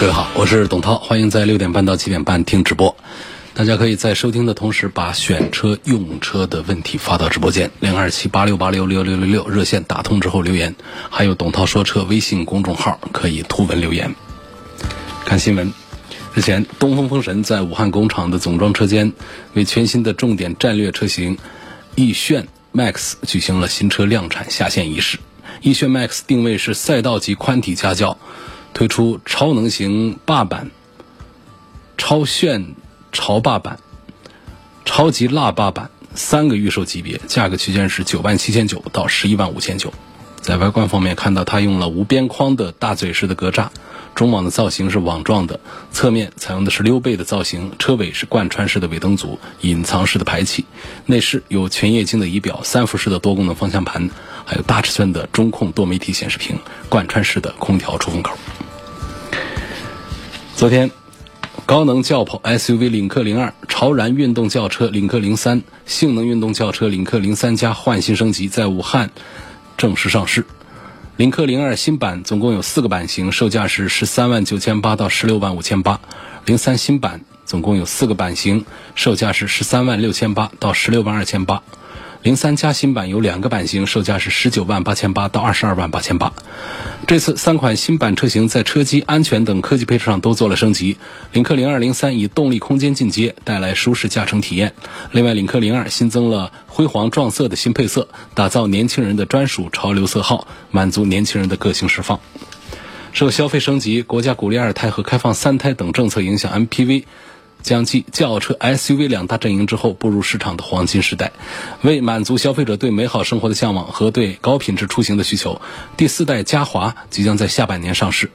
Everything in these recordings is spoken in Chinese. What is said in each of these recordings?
各位好，我是董涛，欢迎在六点半到七点半听直播。大家可以在收听的同时，把选车、用车的问题发到直播间零二七八六八六六六六六热线打通之后留言，还有董涛说车微信公众号可以图文留言。看新闻，日前，东风风神在武汉工厂的总装车间，为全新的重点战略车型奕炫 MAX 举行了新车量产下线仪式。奕炫 MAX 定位是赛道级宽体家轿。推出超能型霸版、超炫潮霸版、超级辣霸版三个预售级别，价格区间是九万七千九到十一万五千九。在外观方面，看到它用了无边框的大嘴式的格栅，中网的造型是网状的，侧面采用的是溜背的造型，车尾是贯穿式的尾灯组，隐藏式的排气。内饰有全液晶的仪表，三辐式的多功能方向盘，还有大尺寸的中控多媒体显示屏，贯穿式的空调出风口。昨天，高能轿跑 SUV 领克零二、超燃运动轿车领克零三、性能运动轿车领克零三加换新升级在武汉正式上市。领克零二新版总共有四个版型，售价是十三万九千八到十六万五千八；零三新版总共有四个版型，售价是十三万六千八到十六万二千八。零三加新版有两个版型，售价是十九万八千八到二十二万八千八。这次三款新版车型在车机、安全等科技配置上都做了升级。领克零二、零三以动力空间进阶，带来舒适驾乘体验。另外，领克零二新增了辉煌撞色的新配色，打造年轻人的专属潮流色号，满足年轻人的个性释放。受消费升级、国家鼓励二胎和开放三胎等政策影响，MPV。将继轿车、SUV 两大阵营之后步入市场的黄金时代，为满足消费者对美好生活的向往和对高品质出行的需求，第四代嘉华即将在下半年上市。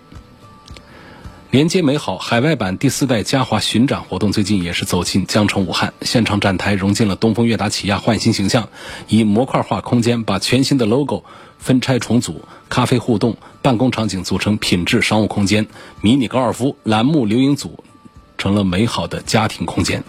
连接美好海外版第四代嘉华巡展活动最近也是走进江城武汉，现场展台融进了东风悦达起亚焕新形象，以模块化空间把全新的 logo 分拆重组，咖啡互动、办公场景组成品质商务空间，迷你高尔夫栏目留影组。成了美好的家庭空间。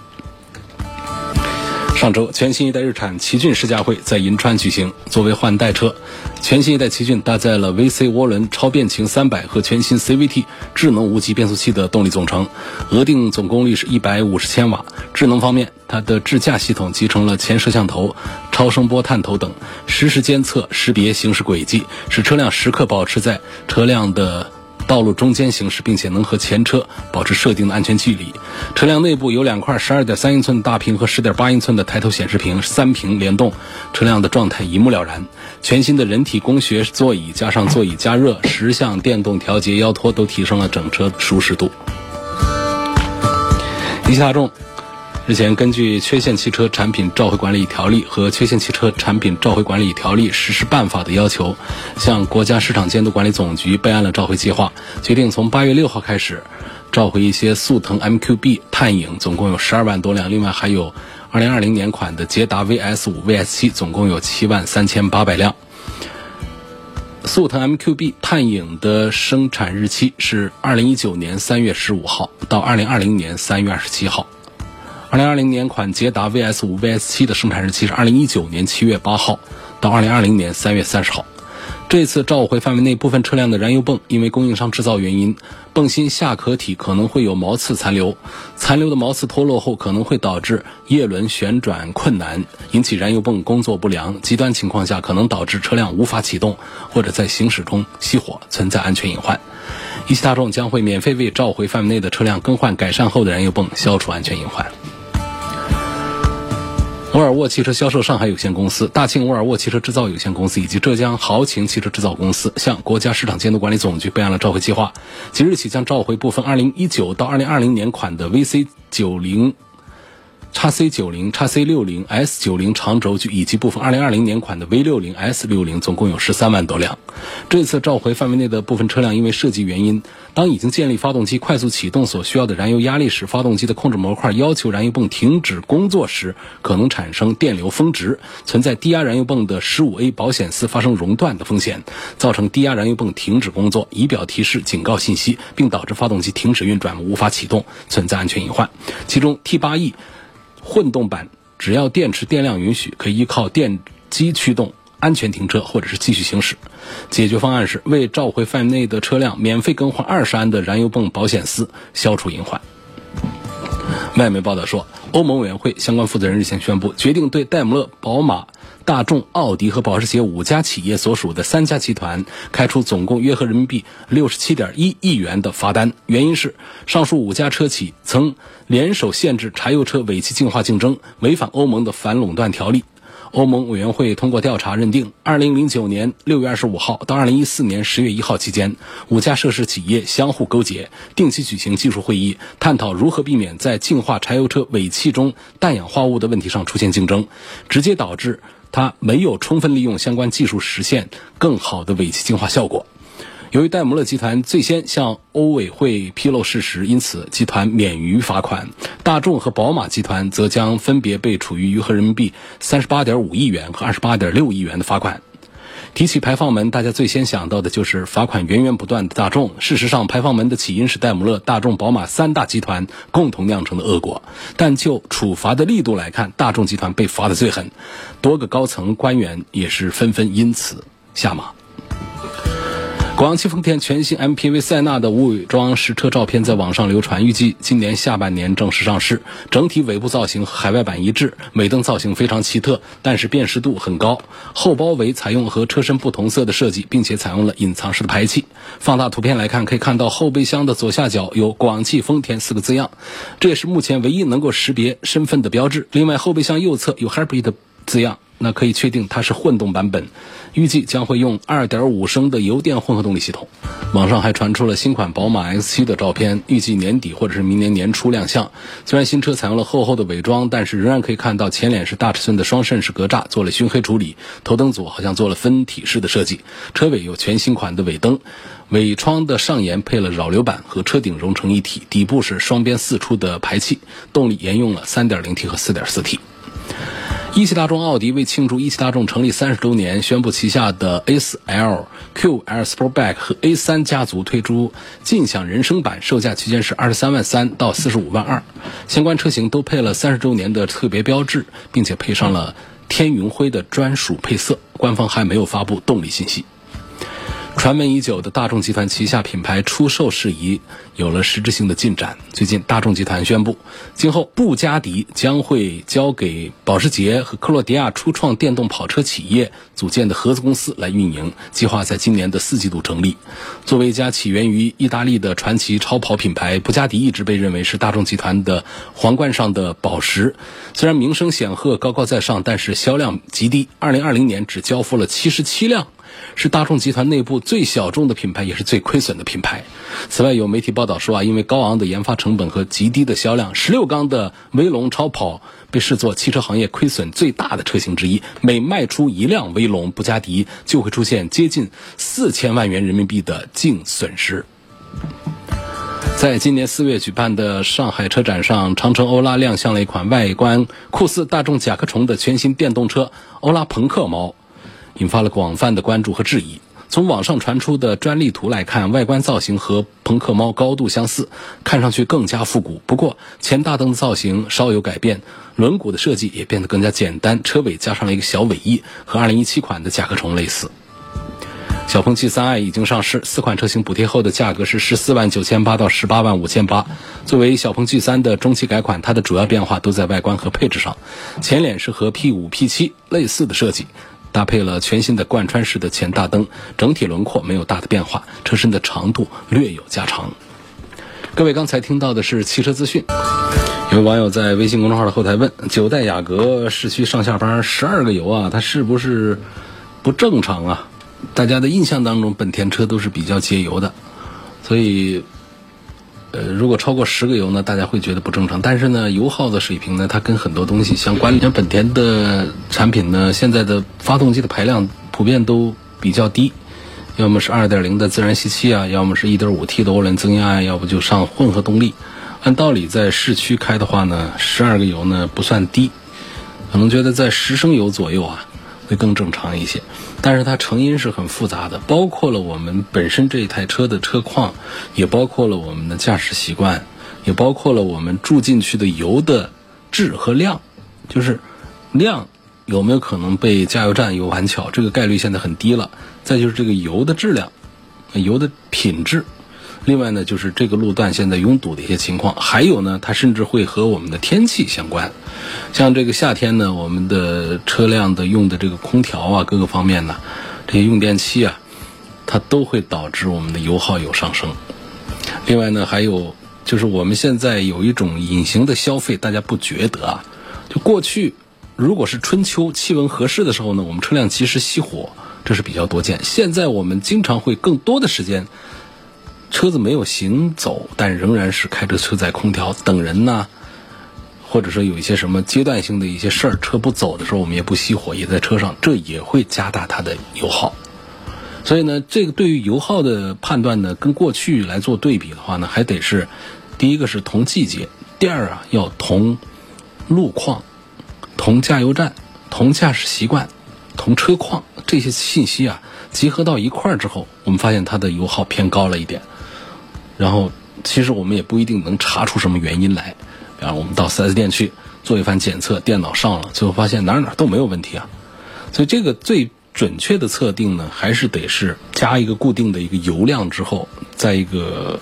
上周，全新一代日产奇骏试驾会在银川举行。作为换代车，全新一代奇骏搭载了 VC 涡轮超变擎300和全新 CVT 智能无级变速器的动力总成，额定总功率是一百五十千瓦。智能方面，它的智驾系统集成了前摄像头、超声波探头等，实时监测、识别行驶轨迹，使车辆时刻保持在车辆的。道路中间行驶，并且能和前车保持设定的安全距离。车辆内部有两块十二点三英寸大屏和十点八英寸的抬头显示屏，三屏联动，车辆的状态一目了然。全新的人体工学座椅加上座椅加热、十项电动调节腰托，都提升了整车舒适度。一汽大众。日前，根据《缺陷汽车产品召回管理条例》和《缺陷汽车产品召回管理条例实施办法》的要求，向国家市场监督管理总局备案了召回计划，决定从八月六号开始召回一些速腾 MQB、探影，总共有十二万多辆，另外还有二零二零年款的捷达 VS 五、VS 七，总共有七万三千八百辆。速腾 MQB 探影的生产日期是二零一九年三月十五号到二零二零年三月二十七号。二零二零年款捷达 VS 五、VS 七的生产日期是二零一九年七月八号到二零二零年三月三十号。这次召回范围内部分车辆的燃油泵因为供应商制造原因，泵芯下壳体可能会有毛刺残留，残留的毛刺脱落后可能会导致叶轮旋转困难，引起燃油泵工作不良。极端情况下可能导致车辆无法启动或者在行驶中熄火，存在安全隐患。一汽大众将会免费为召回范围内的车辆更换改善后的燃油泵，消除安全隐患。沃尔沃汽车销售上海有限公司、大庆沃尔沃汽车制造有限公司以及浙江豪情汽车制造公司向国家市场监督管理总局备案了召回计划，即日起将召回部分2019到2020年款的 VC 90叉 C 九零、叉 C 六零、S 九零长轴距以及部分二零二零年款的 V 六零、S 六零，总共有十三万多辆。这次召回范围内的部分车辆，因为设计原因，当已经建立发动机快速启动所需要的燃油压力时，发动机的控制模块要求燃油泵停止工作时，可能产生电流峰值，存在低压燃油泵的十五 A 保险丝发生熔断的风险，造成低压燃油泵停止工作，仪表提示警告信息，并导致发动机停止运转，无法启动，存在安全隐患。其中 T 八 E。混动版只要电池电量允许，可以依靠电机驱动安全停车或者是继续行驶。解决方案是为召回范围内的车辆免费更换二十安的燃油泵保险丝，消除隐患。外媒报道说，欧盟委员会相关负责人日前宣布，决定对戴姆勒、宝马。大众、奥迪和保时捷五家企业所属的三家集团开出总共约合人民币六十七点一亿元的罚单，原因是上述五家车企曾联手限制柴油车尾气净化竞争，违反欧盟的反垄断条例。欧盟委员会通过调查认定，二零零九年六月二十五号到二零一四年十月一号期间，五家涉事企业相互勾结，定期举行技术会议，探讨如何避免在净化柴油车尾气中氮氧化物的问题上出现竞争，直接导致。它没有充分利用相关技术实现更好的尾气净化效果。由于戴姆勒集团最先向欧委会披露事实，因此集团免于罚款。大众和宝马集团则将分别被处于约合人民币三十八点五亿元和二十八点六亿元的罚款。提起排放门，大家最先想到的就是罚款源源不断的大众。事实上，排放门的起因是戴姆勒、大众、宝马三大集团共同酿成的恶果。但就处罚的力度来看，大众集团被罚的最狠，多个高层官员也是纷纷因此下马。广汽丰田全新 MPV 塞纳的无伪装实车照片在网上流传，预计今年下半年正式上市。整体尾部造型和海外版一致，尾灯造型非常奇特，但是辨识度很高。后包围采用和车身不同色的设计，并且采用了隐藏式的排气。放大图片来看，可以看到后备箱的左下角有“广汽丰田”四个字样，这也是目前唯一能够识别身份的标志。另外，后备箱右侧有 “Hybrid” 字样。那可以确定它是混动版本，预计将会用2.5升的油电混合动力系统。网上还传出了新款宝马 X7 的照片，预计年底或者是明年年初亮相。虽然新车采用了厚厚的伪装，但是仍然可以看到前脸是大尺寸的双肾式格栅，做了熏黑处理。头灯组好像做了分体式的设计，车尾有全新款的尾灯，尾窗的上沿配了扰流板和车顶融成一体，底部是双边四出的排气，动力沿用了 3.0T 和 4.4T。一汽大众奥迪为庆祝一汽大众成立三十周年，宣布旗下的 A4L、QL Sportback 和 A3 家族推出尽享人生版，售价区间是二十三万三到四十五万二。相关车型都配了三十周年的特别标志，并且配上了天云灰的专属配色。官方还没有发布动力信息。传闻已久的大众集团旗下品牌出售事宜有了实质性的进展。最近，大众集团宣布，今后布加迪将会交给保时捷和克罗地亚初创电动跑车企业组建的合资公司来运营，计划在今年的四季度成立。作为一家起源于意大利的传奇超跑品牌，布加迪一直被认为是大众集团的皇冠上的宝石。虽然名声显赫、高高在上，但是销量极低。二零二零年只交付了七十七辆。是大众集团内部最小众的品牌，也是最亏损的品牌。此外，有媒体报道说啊，因为高昂的研发成本和极低的销量，十六缸的威龙超跑被视作汽车行业亏损最大的车型之一。每卖出一辆威龙，布加迪就会出现接近四千万元人民币的净损失。在今年四月举办的上海车展上，长城欧拉亮相了一款外观酷似大众甲壳虫的全新电动车——欧拉朋克猫。引发了广泛的关注和质疑。从网上传出的专利图来看，外观造型和朋克猫高度相似，看上去更加复古。不过前大灯的造型稍有改变，轮毂的设计也变得更加简单，车尾加上了一个小尾翼，和2017款的甲壳虫类似。小鹏 G3i 已经上市，四款车型补贴后的价格是十四万九千八到十八万五千八。作为小鹏 G3 的中期改款，它的主要变化都在外观和配置上。前脸是和 P5、P7 类似的设计。搭配了全新的贯穿式的前大灯，整体轮廓没有大的变化，车身的长度略有加长。各位刚才听到的是汽车资讯。有网友在微信公众号的后台问：九代雅阁市区上下班十二个油啊，它是不是不正常啊？大家的印象当中，本田车都是比较节油的，所以呃，如果超过十个油呢，大家会觉得不正常。但是呢，油耗的水平呢，它跟很多东西相关。像本田的产品呢，现在的发动机的排量普遍都比较低，要么是2.0的自然吸气啊，要么是一点五 T 的涡轮增压啊，要不就上混合动力。按道理在市区开的话呢，十二个油呢不算低，可能觉得在十升油左右啊。会更正常一些，但是它成因是很复杂的，包括了我们本身这一台车的车况，也包括了我们的驾驶习惯，也包括了我们注进去的油的质和量，就是量有没有可能被加油站油玩巧，这个概率现在很低了。再就是这个油的质量，油的品质。另外呢，就是这个路段现在拥堵的一些情况，还有呢，它甚至会和我们的天气相关。像这个夏天呢，我们的车辆的用的这个空调啊，各个方面呢，这些用电器啊，它都会导致我们的油耗有上升。另外呢，还有就是我们现在有一种隐形的消费，大家不觉得啊？就过去如果是春秋气温合适的时候呢，我们车辆及时熄火，这是比较多见。现在我们经常会更多的时间。车子没有行走，但仍然是开着车载空调等人呢，或者说有一些什么阶段性的一些事儿，车不走的时候，我们也不熄火，也在车上，这也会加大它的油耗。所以呢，这个对于油耗的判断呢，跟过去来做对比的话呢，还得是第一个是同季节，第二啊要同路况、同加油站、同驾驶习惯、同车况这些信息啊集合到一块儿之后，我们发现它的油耗偏高了一点。然后，其实我们也不一定能查出什么原因来。比方我们到 4S 店去做一番检测，电脑上了，最后发现哪哪都没有问题啊。所以这个最准确的测定呢，还是得是加一个固定的一个油量之后，在一个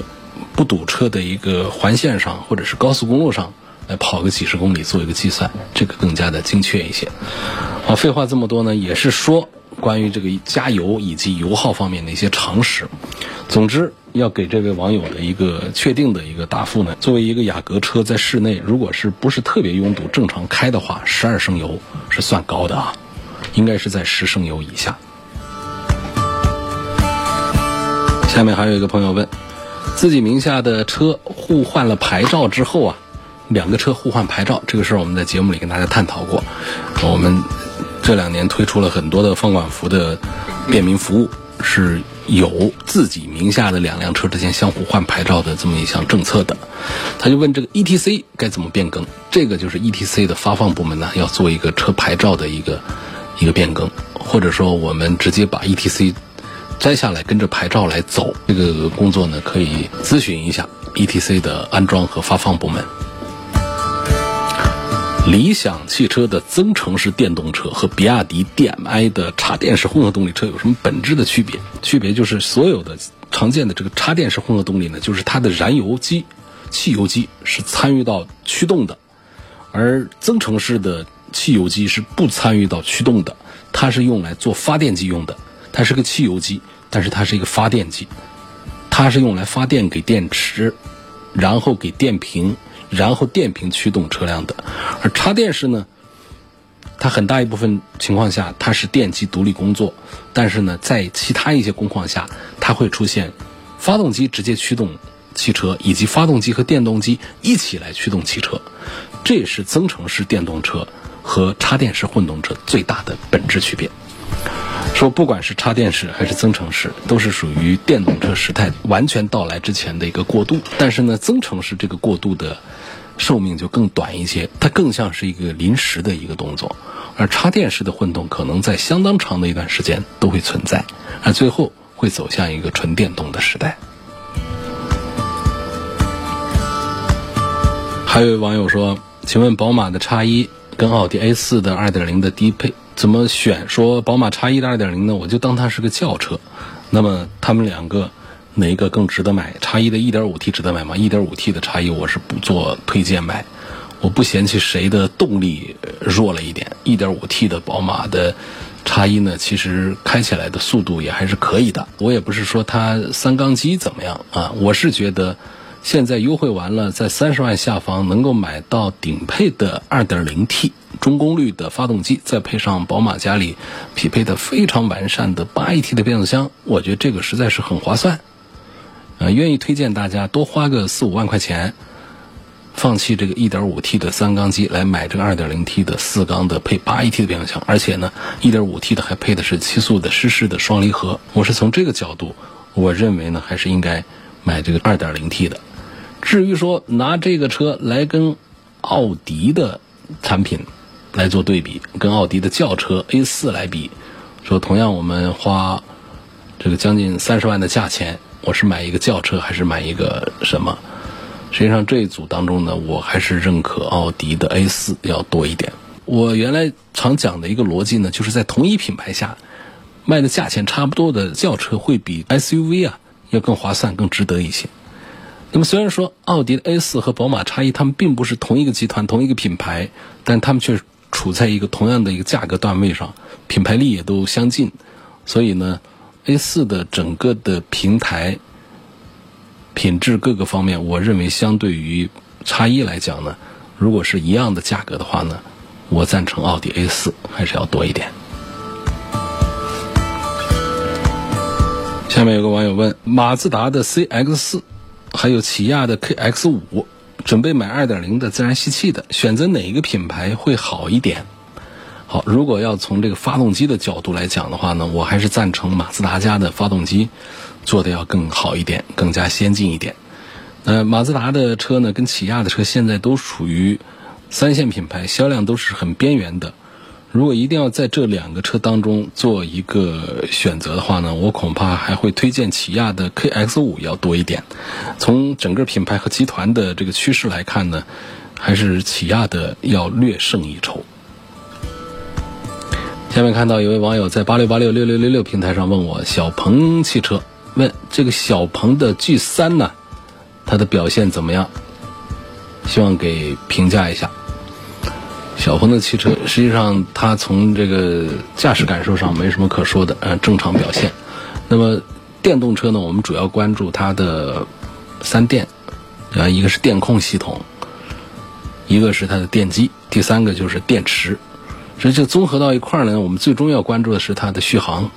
不堵车的一个环线上或者是高速公路上来跑个几十公里做一个计算，这个更加的精确一些。好，废话这么多呢，也是说关于这个加油以及油耗方面的一些常识。总之。要给这位网友的一个确定的一个答复呢？作为一个雅阁车，在室内如果是不是特别拥堵，正常开的话，十二升油是算高的啊，应该是在十升油以下。下面还有一个朋友问，自己名下的车互换了牌照之后啊，两个车互换牌照这个事儿，我们在节目里跟大家探讨过。我们这两年推出了很多的放管服的便民服务。是有自己名下的两辆车之间相互换牌照的这么一项政策的，他就问这个 E T C 该怎么变更？这个就是 E T C 的发放部门呢要做一个车牌照的一个一个变更，或者说我们直接把 E T C 摘下来跟着牌照来走，这个工作呢可以咨询一下 E T C 的安装和发放部门。理想汽车的增程式电动车和比亚迪 DM-i 的插电式混合动力车有什么本质的区别？区别就是所有的常见的这个插电式混合动力呢，就是它的燃油机、汽油机是参与到驱动的，而增程式的汽油机是不参与到驱动的，它是用来做发电机用的。它是个汽油机，但是它是一个发电机，它是用来发电给电池，然后给电瓶。然后电瓶驱动车辆的，而插电式呢，它很大一部分情况下它是电机独立工作，但是呢，在其他一些工况下，它会出现发动机直接驱动汽车，以及发动机和电动机一起来驱动汽车，这也是增程式电动车和插电式混动车最大的本质区别。说不管是插电式还是增程式，都是属于电动车时代完全到来之前的一个过渡。但是呢，增程式这个过渡的寿命就更短一些，它更像是一个临时的一个动作。而插电式的混动可能在相当长的一段时间都会存在，而最后会走向一个纯电动的时代。还有位网友说：“请问宝马的叉一跟奥迪 A 四的二点零的低配？”怎么选？说宝马叉一的二点零呢？我就当它是个轿车。那么他们两个哪一个更值得买？叉一的一点五 T 值得买吗？一点五 T 的叉一我是不做推荐买。我不嫌弃谁的动力弱了一点。一点五 T 的宝马的叉一呢，其实开起来的速度也还是可以的。我也不是说它三缸机怎么样啊，我是觉得。现在优惠完了，在三十万下方能够买到顶配的二点零 T 中功率的发动机，再配上宝马家里匹配的非常完善的八 AT 的变速箱，我觉得这个实在是很划算。愿意推荐大家多花个四五万块钱，放弃这个 1.5T 的三缸机，来买这个 2.0T 的四缸的配 8AT 的变速箱，而且呢，1.5T 的还配的是七速的湿式的双离合。我是从这个角度，我认为呢，还是应该买这个 2.0T 的。至于说拿这个车来跟奥迪的产品来做对比，跟奥迪的轿车 A4 来比，说同样我们花这个将近三十万的价钱。我是买一个轿车还是买一个什么？实际上这一组当中呢，我还是认可奥迪的 A 四要多一点。我原来常讲的一个逻辑呢，就是在同一品牌下卖的价钱差不多的轿车，会比 SUV 啊要更划算、更值得一些。那么虽然说奥迪的 A 四和宝马叉一，它们并不是同一个集团、同一个品牌，但它们却处在一个同样的一个价格段位上，品牌力也都相近，所以呢。A 四的整个的平台品质各个方面，我认为相对于叉一来讲呢，如果是一样的价格的话呢，我赞成奥迪 A 四还是要多一点。下面有个网友问：马自达的 CX 四，还有起亚的 KX 五，准备买二点零的自然吸气的，选择哪一个品牌会好一点？好，如果要从这个发动机的角度来讲的话呢，我还是赞成马自达家的发动机做的要更好一点，更加先进一点。呃，马自达的车呢，跟起亚的车现在都属于三线品牌，销量都是很边缘的。如果一定要在这两个车当中做一个选择的话呢，我恐怕还会推荐起亚的 KX 五要多一点。从整个品牌和集团的这个趋势来看呢，还是起亚的要略胜一筹。下面看到有位网友在八六八六六六六六平台上问我小鹏汽车，问这个小鹏的 G 三呢，它的表现怎么样？希望给评价一下。小鹏的汽车实际上它从这个驾驶感受上没什么可说的，呃，正常表现。那么电动车呢，我们主要关注它的三电，啊，一个是电控系统，一个是它的电机，第三个就是电池。所以，就综合到一块儿呢，我们最终要关注的是它的续航，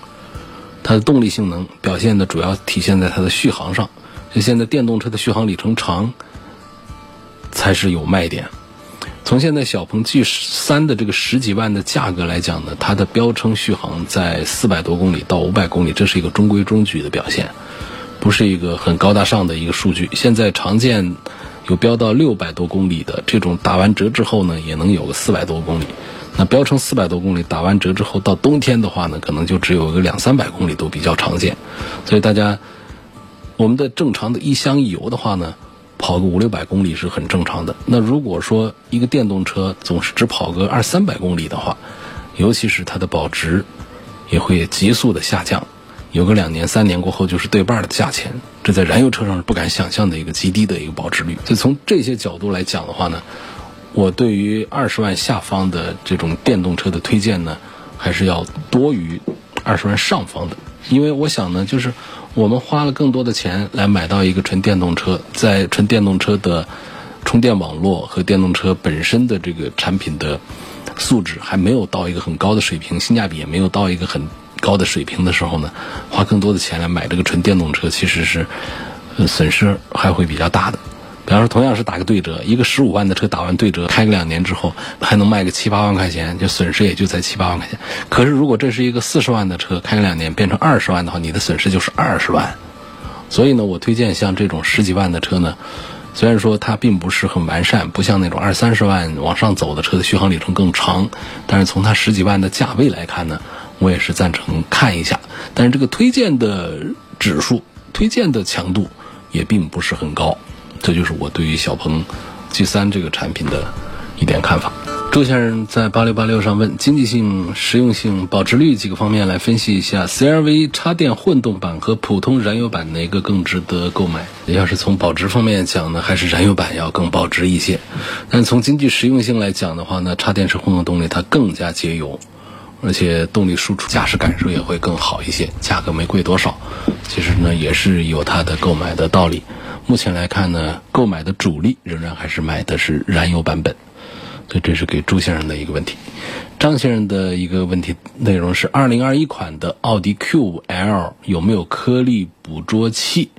它的动力性能表现的主要体现在它的续航上。就现在电动车的续航里程长才是有卖点。从现在小鹏 G 三的这个十几万的价格来讲呢，它的标称续航在四百多公里到五百公里，这是一个中规中矩的表现，不是一个很高大上的一个数据。现在常见有标到六百多公里的这种，打完折之后呢，也能有个四百多公里。那标称四百多公里，打完折之后，到冬天的话呢，可能就只有个两三百公里都比较常见。所以大家，我们的正常的一箱一油的话呢，跑个五六百公里是很正常的。那如果说一个电动车总是只跑个二三百公里的话，尤其是它的保值也会急速的下降，有个两年三年过后就是对半的价钱，这在燃油车上是不敢想象的一个极低的一个保值率。所以从这些角度来讲的话呢。我对于二十万下方的这种电动车的推荐呢，还是要多于二十万上方的，因为我想呢，就是我们花了更多的钱来买到一个纯电动车，在纯电动车的充电网络和电动车本身的这个产品的素质还没有到一个很高的水平，性价比也没有到一个很高的水平的时候呢，花更多的钱来买这个纯电动车，其实是损失还会比较大的。比方说，同样是打个对折，一个十五万的车打完对折，开个两年之后还能卖个七八万块钱，就损失也就在七八万块钱。可是如果这是一个四十万的车，开个两年变成二十万的话，你的损失就是二十万。所以呢，我推荐像这种十几万的车呢，虽然说它并不是很完善，不像那种二三十万往上走的车的续航里程更长，但是从它十几万的价位来看呢，我也是赞成看一下。但是这个推荐的指数、推荐的强度也并不是很高。这就是我对于小鹏 G 三这个产品的一点看法。周先生在八六八六上问：经济性、实用性、保值率几个方面来分析一下，CRV 插电混动版和普通燃油版哪个更值得购买？要是从保值方面讲呢，还是燃油版要更保值一些。但从经济实用性来讲的话呢，插电式混合动力它更加节油，而且动力输出、驾驶感受也会更好一些，价格没贵多少。其实呢，也是有它的购买的道理。目前来看呢，购买的主力仍然还是买的是燃油版本，所以这是给朱先生的一个问题。张先生的一个问题内容是：二零二一款的奥迪 Q 五 L 有没有颗粒捕捉器？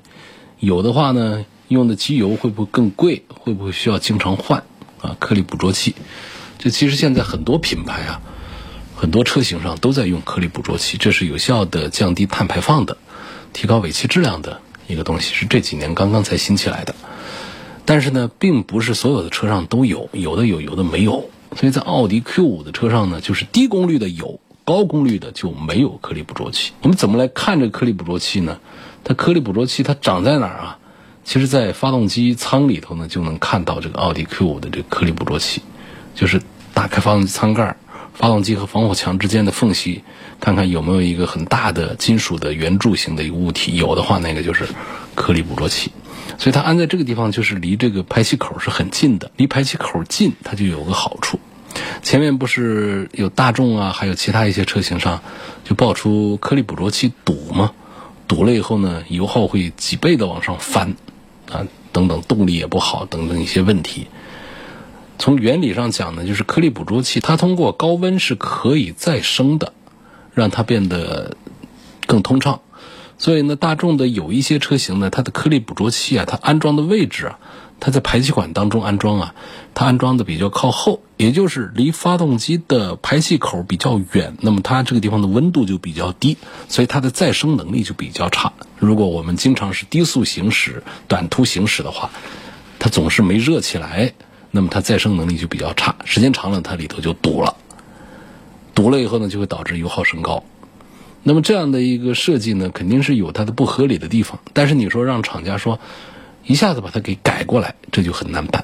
有的话呢，用的机油会不会更贵？会不会需要经常换？啊，颗粒捕捉器，这其实现在很多品牌啊，很多车型上都在用颗粒捕捉器，这是有效的降低碳排放的，提高尾气质量的一个东西，是这几年刚刚才兴起来的。但是呢，并不是所有的车上都有，有的有，有的没有。所以在奥迪 Q 五的车上呢，就是低功率的有，高功率的就没有颗粒捕捉器。我们怎么来看这个颗粒捕捉器呢？它颗粒捕捉器它长在哪儿啊？其实，在发动机舱里头呢，就能看到这个奥迪 Q 五的这个颗粒捕捉器，就是打开发动机舱盖，发动机和防火墙之间的缝隙，看看有没有一个很大的金属的圆柱形的一个物体，有的话，那个就是颗粒捕捉器。所以它安在这个地方，就是离这个排气口是很近的。离排气口近，它就有个好处。前面不是有大众啊，还有其他一些车型上就爆出颗粒捕捉器堵吗？堵了以后呢，油耗会几倍的往上翻，啊，等等，动力也不好，等等一些问题。从原理上讲呢，就是颗粒捕捉器它通过高温是可以再生的，让它变得更通畅。所以呢，大众的有一些车型呢，它的颗粒捕捉器啊，它安装的位置啊，它在排气管当中安装啊，它安装的比较靠后，也就是离发动机的排气口比较远，那么它这个地方的温度就比较低，所以它的再生能力就比较差。如果我们经常是低速行驶、短途行驶的话，它总是没热起来，那么它再生能力就比较差，时间长了它里头就堵了，堵了以后呢，就会导致油耗升高。那么这样的一个设计呢，肯定是有它的不合理的地方。但是你说让厂家说一下子把它给改过来，这就很难办。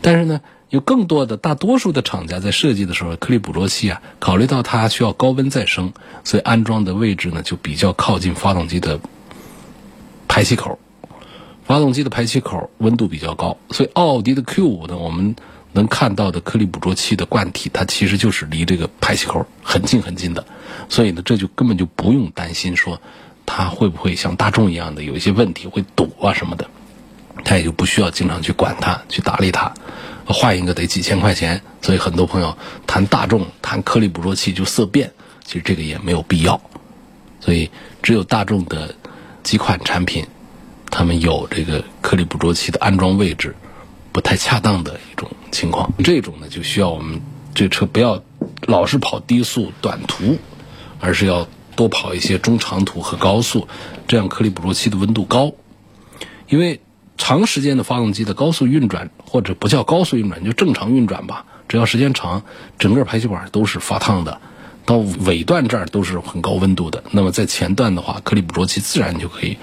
但是呢，有更多的大多数的厂家在设计的时候，颗粒捕捉器啊，考虑到它需要高温再生，所以安装的位置呢就比较靠近发动机的排气口。发动机的排气口温度比较高，所以奥迪的 Q5 呢，我们能看到的颗粒捕捉器的罐体，它其实就是离这个排气口很近很近的。所以呢，这就根本就不用担心说它会不会像大众一样的有一些问题会堵啊什么的，它也就不需要经常去管它去打理它，换一个得几千块钱。所以很多朋友谈大众谈颗粒捕捉器就色变，其实这个也没有必要。所以只有大众的几款产品，他们有这个颗粒捕捉器的安装位置不太恰当的一种情况，这种呢就需要我们这车不要老是跑低速短途。而是要多跑一些中长途和高速，这样颗粒捕捉器的温度高。因为长时间的发动机的高速运转，或者不叫高速运转，就正常运转吧，只要时间长，整个排气管都是发烫的，到尾段这儿都是很高温度的。那么在前段的话，颗粒捕捉器自然就可以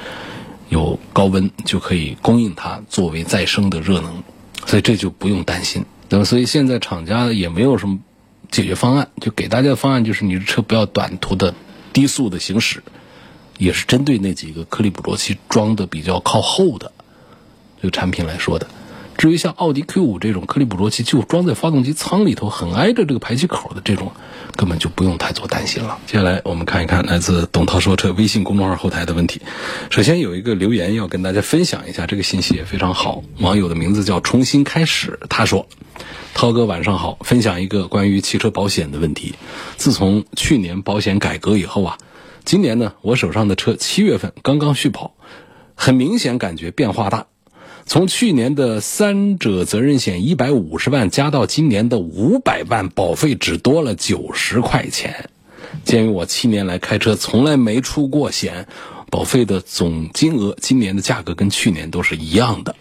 有高温，就可以供应它作为再生的热能，所以这就不用担心。那么所以现在厂家也没有什么。解决方案就给大家的方案就是，你的车不要短途的低速的行驶，也是针对那几个颗粒捕捉器装的比较靠后的这个产品来说的。至于像奥迪 Q 五这种颗粒捕捉器就装在发动机舱里头，很挨着这个排气口的这种，根本就不用太做担心了。接下来我们看一看来自董涛说车微信公众号后台的问题。首先有一个留言要跟大家分享一下，这个信息也非常好。网友的名字叫重新开始，他说。涛哥晚上好，分享一个关于汽车保险的问题。自从去年保险改革以后啊，今年呢，我手上的车七月份刚刚续保，很明显感觉变化大。从去年的三者责任险一百五十万加到今年的五百万，保费只多了九十块钱。鉴于我七年来开车从来没出过险，保费的总金额今年的价格跟去年都是一样的。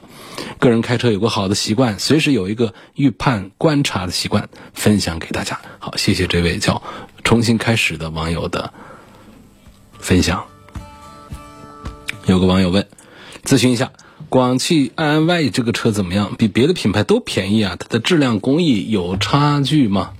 个人开车有个好的习惯，随时有一个预判观察的习惯，分享给大家。好，谢谢这位叫“重新开始”的网友的分享。有个网友问，咨询一下，广汽埃安 Y 这个车怎么样？比别的品牌都便宜啊？它的质量工艺有差距吗？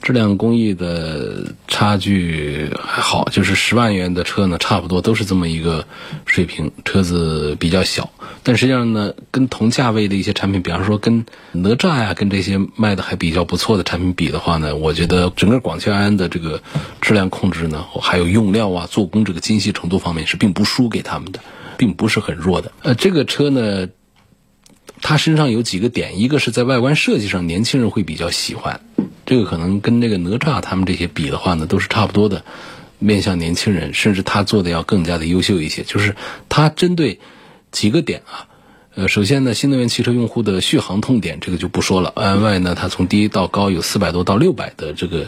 质量工艺的差距还好，就是十万元的车呢，差不多都是这么一个水平。车子比较小，但实际上呢，跟同价位的一些产品，比方说跟哪吒呀，跟这些卖的还比较不错的产品比的话呢，我觉得整个广汽埃安的这个质量控制呢，还有用料啊、做工这个精细程度方面是并不输给他们的，并不是很弱的。呃，这个车呢，它身上有几个点，一个是在外观设计上，年轻人会比较喜欢。这个可能跟那个哪吒他们这些比的话呢，都是差不多的，面向年轻人，甚至他做的要更加的优秀一些。就是他针对几个点啊。呃，首先呢，新能源汽车用户的续航痛点这个就不说了。另外呢，它从低到高有四百多到六百的这个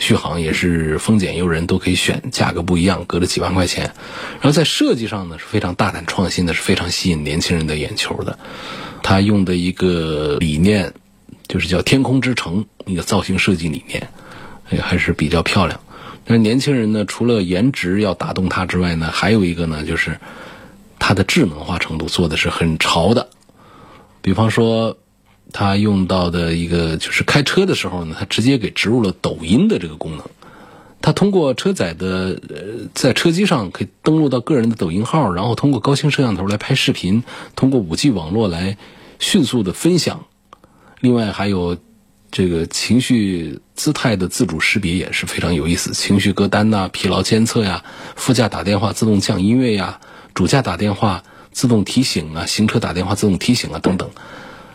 续航，也是丰俭由人，都可以选，价格不一样，隔了几万块钱。然后在设计上呢，是非常大胆创新的，是非常吸引年轻人的眼球的。它用的一个理念，就是叫“天空之城”一个造型设计理念，也还是比较漂亮。但是年轻人呢，除了颜值要打动他之外呢，还有一个呢，就是。它的智能化程度做的是很潮的，比方说，它用到的一个就是开车的时候呢，它直接给植入了抖音的这个功能。它通过车载的呃，在车机上可以登录到个人的抖音号，然后通过高清摄像头来拍视频，通过五 G 网络来迅速的分享。另外还有这个情绪姿态的自主识别也是非常有意思，情绪歌单呐、疲劳监测呀、副驾打电话自动降音乐呀。主驾打电话自动提醒啊，行车打电话自动提醒啊，等等，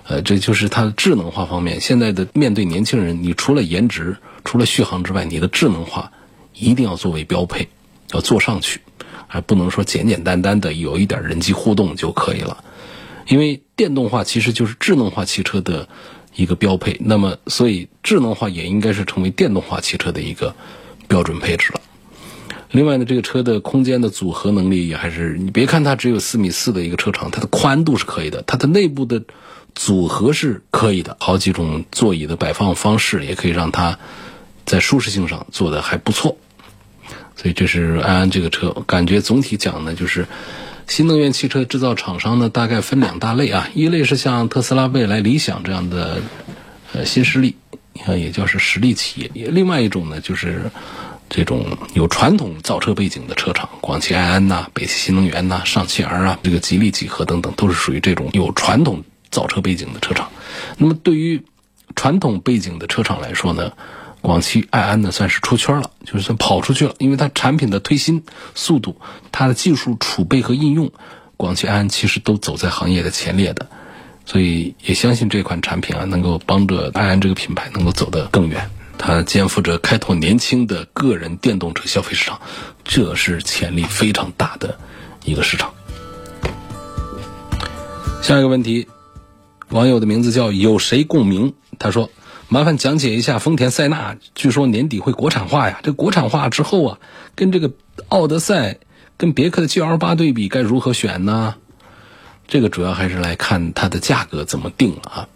呃，这就是它的智能化方面。现在的面对年轻人，你除了颜值、除了续航之外，你的智能化一定要作为标配，要做上去，还不能说简简单单的有一点人机互动就可以了。因为电动化其实就是智能化汽车的一个标配，那么所以智能化也应该是成为电动化汽车的一个标准配置了。另外呢，这个车的空间的组合能力也还是，你别看它只有四米四的一个车长，它的宽度是可以的，它的内部的组合是可以的，好几种座椅的摆放方式也可以让它在舒适性上做的还不错。所以这是安安这个车，感觉总体讲呢，就是新能源汽车制造厂商呢大概分两大类啊，一类是像特斯拉、蔚来、理想这样的呃新势力，也叫是实力企业；另外一种呢就是。这种有传统造车背景的车厂，广汽埃安呐、北汽新能源呐、上汽 R 啊，这个吉利几何等等，都是属于这种有传统造车背景的车厂。那么对于传统背景的车厂来说呢，广汽埃安呢算是出圈了，就是算跑出去了，因为它产品的推新速度、它的技术储备和应用，广汽埃安其实都走在行业的前列的，所以也相信这款产品啊，能够帮着埃安这个品牌能够走得更远。它肩负着开拓年轻的个人电动车消费市场，这是潜力非常大的一个市场。下一个问题，网友的名字叫有谁共鸣？他说：“麻烦讲解一下丰田塞纳，据说年底会国产化呀。这国产化之后啊，跟这个奥德赛、跟别克的 GL 八对比，该如何选呢？这个主要还是来看它的价格怎么定了啊。”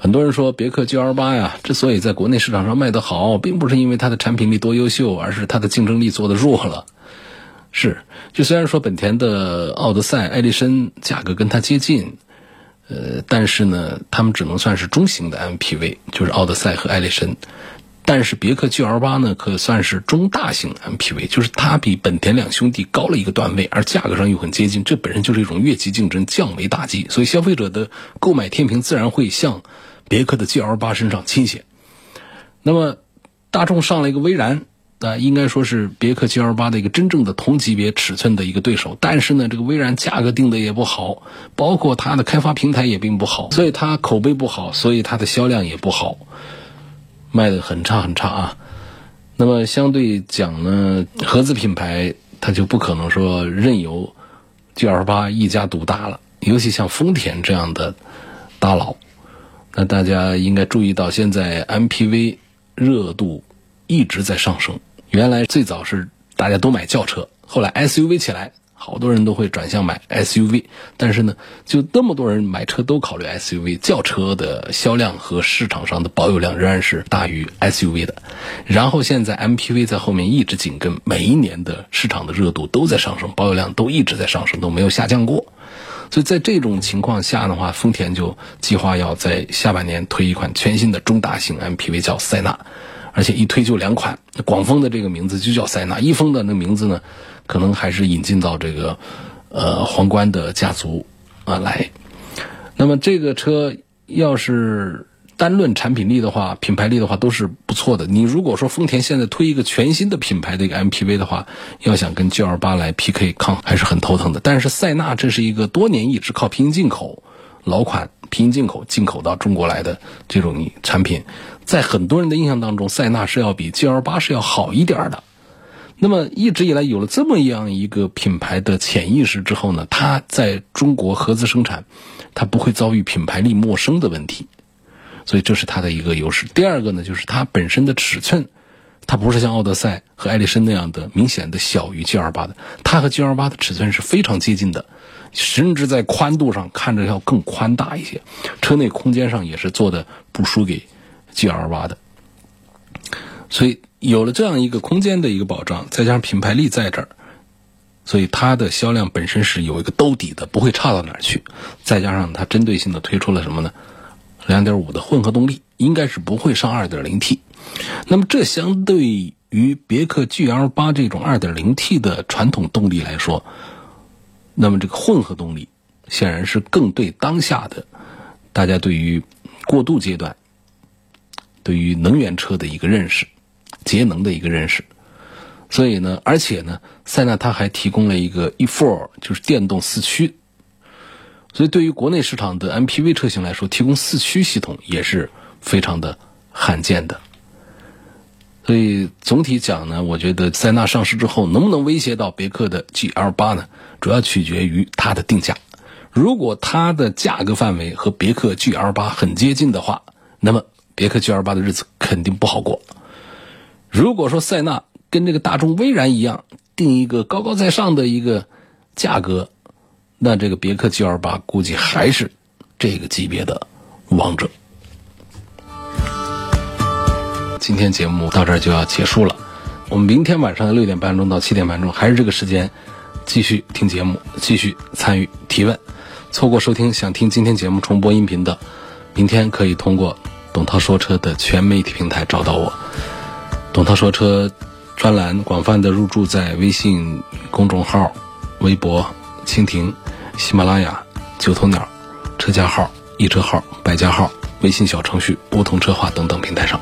很多人说别克 GL 八呀，之所以在国内市场上卖得好，并不是因为它的产品力多优秀，而是它的竞争力做得弱了。是，就虽然说本田的奥德赛、艾力绅价格跟它接近，呃，但是呢，他们只能算是中型的 MPV，就是奥德赛和艾力绅。但是别克 GL 八呢，可算是中大型 MPV，就是它比本田两兄弟高了一个段位，而价格上又很接近，这本身就是一种越级竞争，降维打击，所以消费者的购买天平自然会向。别克的 GL 八身上倾斜，那么大众上了一个威然，啊，应该说是别克 GL 八的一个真正的同级别尺寸的一个对手。但是呢，这个威然价格定的也不好，包括它的开发平台也并不好，所以它口碑不好，所以它的销量也不好，卖的很差很差啊。那么相对讲呢，合资品牌它就不可能说任由 GL 八一家独大了，尤其像丰田这样的大佬。那大家应该注意到，现在 MPV 热度一直在上升。原来最早是大家都买轿车，后来 SUV 起来，好多人都会转向买 SUV。但是呢，就那么多人买车都考虑 SUV，轿车的销量和市场上的保有量仍然是大于 SUV 的。然后现在 MPV 在后面一直紧跟，每一年的市场的热度都在上升，保有量都一直在上升，都没有下降过。所以在这种情况下的话，丰田就计划要在下半年推一款全新的中大型 MPV，叫塞纳，而且一推就两款。广丰的这个名字就叫塞纳，一丰的那名字呢，可能还是引进到这个呃皇冠的家族啊来。那么这个车要是。单论产品力的话，品牌力的话都是不错的。你如果说丰田现在推一个全新的品牌的一个 MPV 的话，要想跟 GL 八来 PK 抗，还是很头疼的。但是塞纳这是一个多年一直靠平行进口老款平行进口进口到中国来的这种产品，在很多人的印象当中，塞纳是要比 GL 八是要好一点的。那么一直以来有了这么样一个品牌的潜意识之后呢，它在中国合资生产，它不会遭遇品牌力陌生的问题，所以这是它的一个优势。第二个呢，就是它本身的尺寸，它不是像奥德赛和艾力绅那样的明显的小于 G 二八的，它和 G 二八的尺寸是非常接近的，甚至在宽度上看着要更宽大一些，车内空间上也是做的不输给 G 二八的，所以。有了这样一个空间的一个保障，再加上品牌力在这儿，所以它的销量本身是有一个兜底的，不会差到哪儿去。再加上它针对性的推出了什么呢？两点五的混合动力，应该是不会上二点零 T。那么这相对于别克 GL 八这种二点零 T 的传统动力来说，那么这个混合动力显然是更对当下的大家对于过渡阶段对于能源车的一个认识。节能的一个认识，所以呢，而且呢，塞纳它还提供了一个 e-four，就是电动四驱，所以对于国内市场的 MPV 车型来说，提供四驱系统也是非常的罕见的。所以总体讲呢，我觉得塞纳上市之后能不能威胁到别克的 GL 八呢？主要取决于它的定价。如果它的价格范围和别克 GL 八很接近的话，那么别克 GL 八的日子肯定不好过。如果说塞纳跟这个大众威然一样，定一个高高在上的一个价格，那这个别克 GL 八估计还是这个级别的王者。今天节目到这儿就要结束了，我们明天晚上的六点半钟到七点半钟还是这个时间，继续听节目，继续参与提问。错过收听想听今天节目重播音频的，明天可以通过董涛说车的全媒体平台找到我。董涛说车专栏广泛的入驻在微信公众号、微博、蜻蜓、喜马拉雅、九头鸟、车架号、易车号、百家号、微信小程序梧桐车话等等平台上。